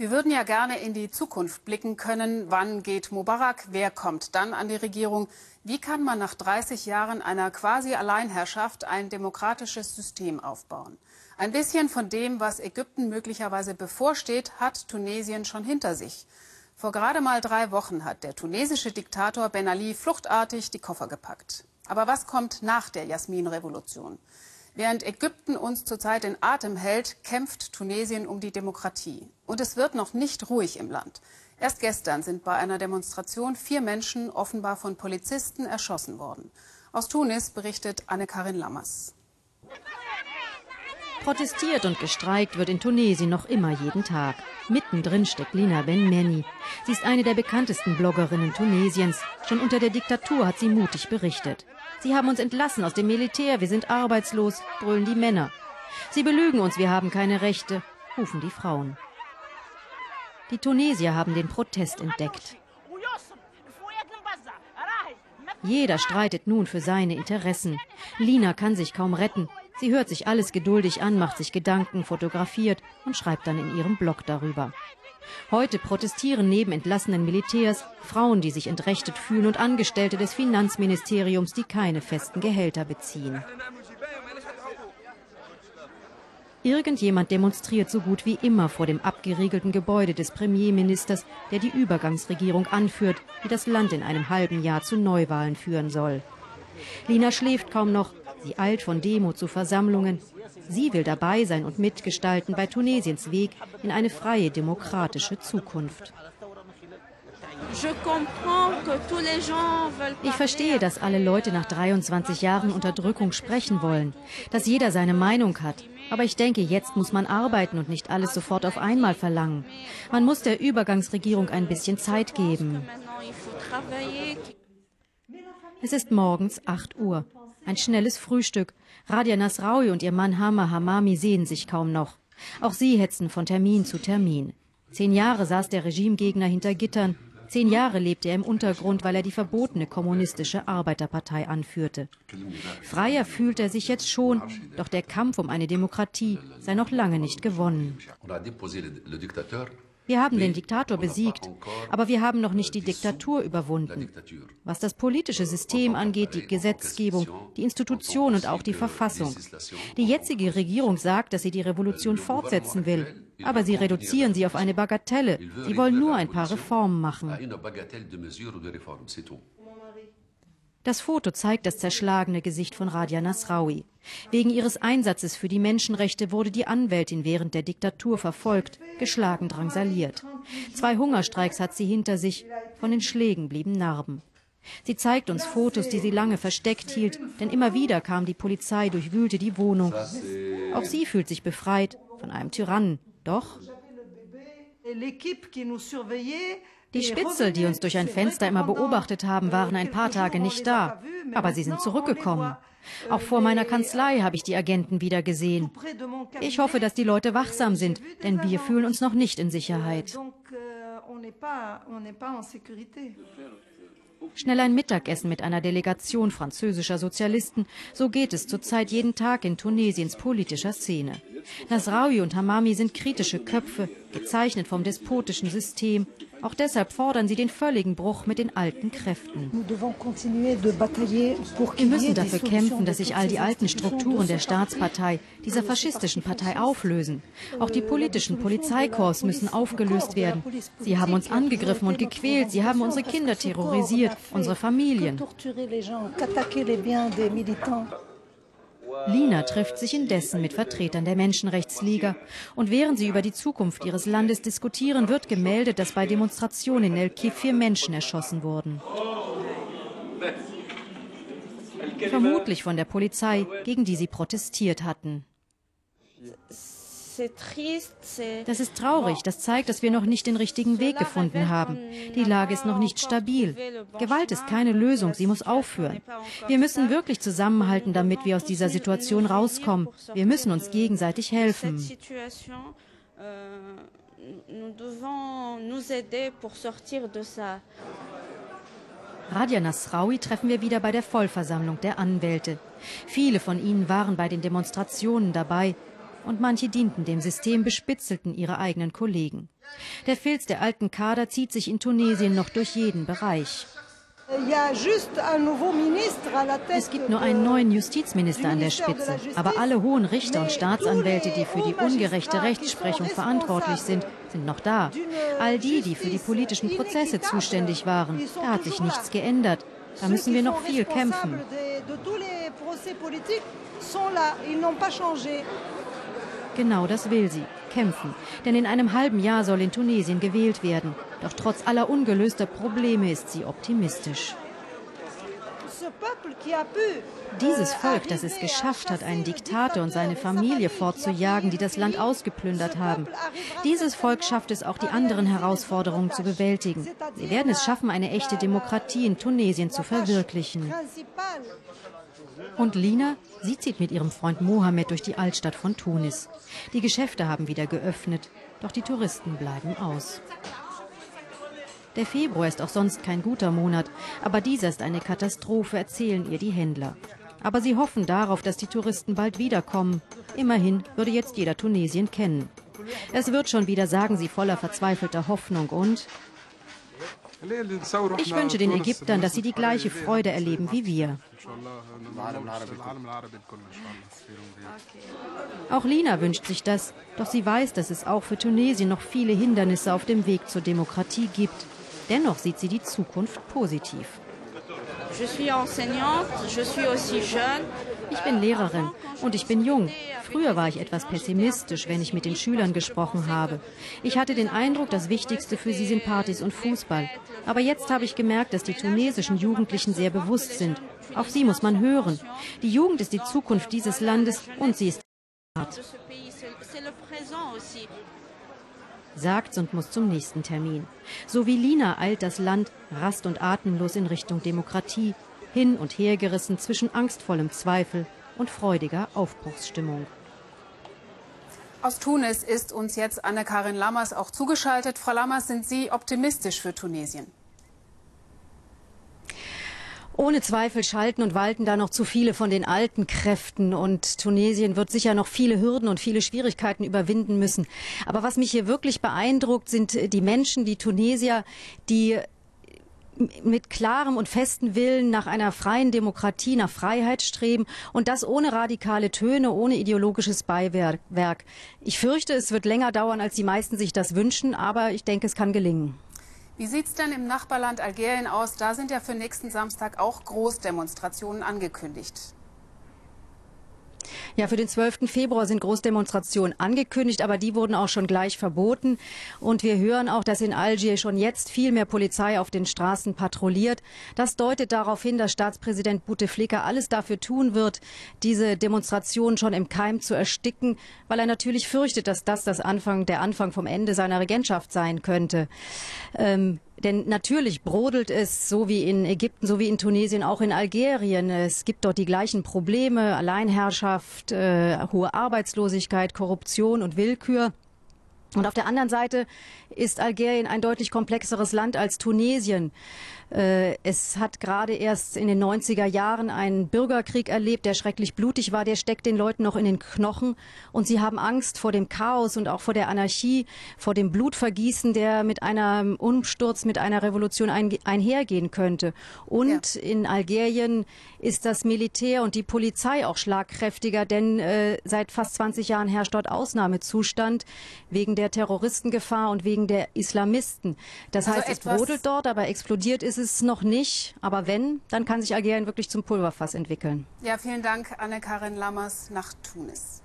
Wir würden ja gerne in die Zukunft blicken können. Wann geht Mubarak? Wer kommt dann an die Regierung? Wie kann man nach 30 Jahren einer quasi Alleinherrschaft ein demokratisches System aufbauen? Ein bisschen von dem, was Ägypten möglicherweise bevorsteht, hat Tunesien schon hinter sich. Vor gerade mal drei Wochen hat der tunesische Diktator Ben Ali fluchtartig die Koffer gepackt. Aber was kommt nach der Jasmin-Revolution? Während Ägypten uns zurzeit in Atem hält, kämpft Tunesien um die Demokratie. Und es wird noch nicht ruhig im Land. Erst gestern sind bei einer Demonstration vier Menschen offenbar von Polizisten erschossen worden. Aus Tunis berichtet Anne-Karin Lammers. Protestiert und gestreikt wird in Tunesien noch immer jeden Tag. Mittendrin steckt Lina Ben-Meni. Sie ist eine der bekanntesten Bloggerinnen Tunesiens. Schon unter der Diktatur hat sie mutig berichtet. Sie haben uns entlassen aus dem Militär, wir sind arbeitslos, brüllen die Männer. Sie belügen uns, wir haben keine Rechte, rufen die Frauen. Die Tunesier haben den Protest entdeckt. Jeder streitet nun für seine Interessen. Lina kann sich kaum retten. Sie hört sich alles geduldig an, macht sich Gedanken, fotografiert und schreibt dann in ihrem Blog darüber. Heute protestieren neben entlassenen Militärs Frauen, die sich entrechtet fühlen und Angestellte des Finanzministeriums, die keine festen Gehälter beziehen. Irgendjemand demonstriert so gut wie immer vor dem abgeriegelten Gebäude des Premierministers, der die Übergangsregierung anführt, die das Land in einem halben Jahr zu Neuwahlen führen soll. Lina schläft kaum noch, sie eilt von Demo zu Versammlungen. Sie will dabei sein und mitgestalten bei Tunesiens Weg in eine freie demokratische Zukunft. Ich verstehe, dass alle Leute nach 23 Jahren Unterdrückung sprechen wollen, dass jeder seine Meinung hat. Aber ich denke, jetzt muss man arbeiten und nicht alles sofort auf einmal verlangen. Man muss der Übergangsregierung ein bisschen Zeit geben. Es ist morgens 8 Uhr. Ein schnelles Frühstück. Radia Nasraoui und ihr Mann Hama Hamami sehen sich kaum noch. Auch sie hetzen von Termin zu Termin. Zehn Jahre saß der Regimegegner hinter Gittern. Zehn Jahre lebte er im Untergrund, weil er die verbotene kommunistische Arbeiterpartei anführte. Freier fühlt er sich jetzt schon, doch der Kampf um eine Demokratie sei noch lange nicht gewonnen. Wir haben den Diktator besiegt, aber wir haben noch nicht die Diktatur überwunden. Was das politische System angeht, die Gesetzgebung, die Institution und auch die Verfassung. Die jetzige Regierung sagt, dass sie die Revolution fortsetzen will, aber sie reduzieren sie auf eine Bagatelle. Sie wollen nur ein paar Reformen machen. Das Foto zeigt das zerschlagene Gesicht von Radia Nasraoui. Wegen ihres Einsatzes für die Menschenrechte wurde die Anwältin während der Diktatur verfolgt, geschlagen, drangsaliert. Zwei Hungerstreiks hat sie hinter sich, von den Schlägen blieben Narben. Sie zeigt uns Fotos, die sie lange versteckt hielt, denn immer wieder kam die Polizei, durchwühlte die Wohnung. Auch sie fühlt sich befreit von einem Tyrannen. Doch die Spitzel, die uns durch ein Fenster immer beobachtet haben, waren ein paar Tage nicht da. Aber sie sind zurückgekommen. Auch vor meiner Kanzlei habe ich die Agenten wieder gesehen. Ich hoffe, dass die Leute wachsam sind, denn wir fühlen uns noch nicht in Sicherheit. Schnell ein Mittagessen mit einer Delegation französischer Sozialisten, so geht es zurzeit jeden Tag in Tunesiens politischer Szene. Nasraoui und Hamami sind kritische Köpfe, gezeichnet vom despotischen System. Auch deshalb fordern sie den völligen Bruch mit den alten Kräften. Wir müssen dafür kämpfen, dass sich all die alten Strukturen der Staatspartei, dieser faschistischen Partei auflösen. Auch die politischen Polizeikorps müssen aufgelöst werden. Sie haben uns angegriffen und gequält, sie haben unsere Kinder terrorisiert, unsere Familien. Lina trifft sich indessen mit Vertretern der Menschenrechtsliga. Und während sie über die Zukunft ihres Landes diskutieren, wird gemeldet, dass bei Demonstrationen in El Kif vier Menschen erschossen wurden. Vermutlich von der Polizei, gegen die sie protestiert hatten. Das ist traurig. Das zeigt, dass wir noch nicht den richtigen Weg gefunden haben. Die Lage ist noch nicht stabil. Gewalt ist keine Lösung. Sie muss aufhören. Wir müssen wirklich zusammenhalten, damit wir aus dieser Situation rauskommen. Wir müssen uns gegenseitig helfen. Radia Nasraoui treffen wir wieder bei der Vollversammlung der Anwälte. Viele von ihnen waren bei den Demonstrationen dabei. Und manche dienten dem System, bespitzelten ihre eigenen Kollegen. Der Filz der alten Kader zieht sich in Tunesien noch durch jeden Bereich. Es gibt nur einen neuen Justizminister an der Spitze, aber alle hohen Richter und Staatsanwälte, die für die ungerechte Rechtsprechung verantwortlich sind, sind noch da. All die, die für die politischen Prozesse zuständig waren, da hat sich nichts geändert. Da müssen wir noch viel kämpfen. Genau das will sie, kämpfen. Denn in einem halben Jahr soll in Tunesien gewählt werden. Doch trotz aller ungelöster Probleme ist sie optimistisch. Dieses Volk, das es geschafft hat, einen Diktator und seine Familie fortzujagen, die das Land ausgeplündert haben, dieses Volk schafft es auch, die anderen Herausforderungen zu bewältigen. Sie werden es schaffen, eine echte Demokratie in Tunesien zu verwirklichen. Und Lina, sie zieht mit ihrem Freund Mohammed durch die Altstadt von Tunis. Die Geschäfte haben wieder geöffnet, doch die Touristen bleiben aus. Der Februar ist auch sonst kein guter Monat, aber dieser ist eine Katastrophe, erzählen ihr die Händler. Aber sie hoffen darauf, dass die Touristen bald wiederkommen. Immerhin würde jetzt jeder Tunesien kennen. Es wird schon wieder, sagen sie voller verzweifelter Hoffnung und ich wünsche den Ägyptern, dass sie die gleiche Freude erleben wie wir. Auch Lina wünscht sich das, doch sie weiß, dass es auch für Tunesien noch viele Hindernisse auf dem Weg zur Demokratie gibt. Dennoch sieht sie die Zukunft positiv. Ich bin Lehrerin und ich bin jung. Früher war ich etwas pessimistisch, wenn ich mit den Schülern gesprochen habe. Ich hatte den Eindruck, das Wichtigste für sie sind Partys und Fußball. Aber jetzt habe ich gemerkt, dass die tunesischen Jugendlichen sehr bewusst sind. Auf sie muss man hören. Die Jugend ist die Zukunft dieses Landes und sie ist hart sagt's und muss zum nächsten Termin. So wie Lina eilt das Land rast und atemlos in Richtung Demokratie, hin und her gerissen zwischen angstvollem Zweifel und freudiger Aufbruchsstimmung. Aus Tunis ist uns jetzt Anne-Karin Lammers auch zugeschaltet. Frau Lammers, sind Sie optimistisch für Tunesien? Ohne Zweifel schalten und walten da noch zu viele von den alten Kräften und Tunesien wird sicher noch viele Hürden und viele Schwierigkeiten überwinden müssen. Aber was mich hier wirklich beeindruckt, sind die Menschen, die Tunesier, die mit klarem und festen Willen nach einer freien Demokratie, nach Freiheit streben und das ohne radikale Töne, ohne ideologisches Beiwerk. Ich fürchte, es wird länger dauern, als die meisten sich das wünschen, aber ich denke, es kann gelingen. Wie sieht es denn im Nachbarland Algerien aus? Da sind ja für nächsten Samstag auch Großdemonstrationen angekündigt. Ja, für den 12. Februar sind Großdemonstrationen angekündigt, aber die wurden auch schon gleich verboten. Und wir hören auch, dass in Algier schon jetzt viel mehr Polizei auf den Straßen patrouilliert. Das deutet darauf hin, dass Staatspräsident Bouteflika alles dafür tun wird, diese Demonstrationen schon im Keim zu ersticken, weil er natürlich fürchtet, dass das, das Anfang, der Anfang vom Ende seiner Regentschaft sein könnte. Ähm, denn natürlich brodelt es so wie in Ägypten, so wie in Tunesien, auch in Algerien. Es gibt dort die gleichen Probleme, Alleinherrschaft, äh, hohe Arbeitslosigkeit, Korruption und Willkür. Und auf der anderen Seite ist Algerien ein deutlich komplexeres Land als Tunesien. Äh, es hat gerade erst in den 90er Jahren einen Bürgerkrieg erlebt, der schrecklich blutig war. Der steckt den Leuten noch in den Knochen. Und sie haben Angst vor dem Chaos und auch vor der Anarchie, vor dem Blutvergießen, der mit einem Umsturz, mit einer Revolution ein, einhergehen könnte. Und ja. in Algerien ist das Militär und die Polizei auch schlagkräftiger, denn äh, seit fast 20 Jahren herrscht dort Ausnahmezustand wegen der Terroristengefahr und wegen der Islamisten. Das also heißt, es brodelt dort, aber explodiert ist es noch nicht. Aber wenn, dann kann sich Algerien wirklich zum Pulverfass entwickeln. Ja, vielen Dank, Anne-Karin Lammers nach Tunis.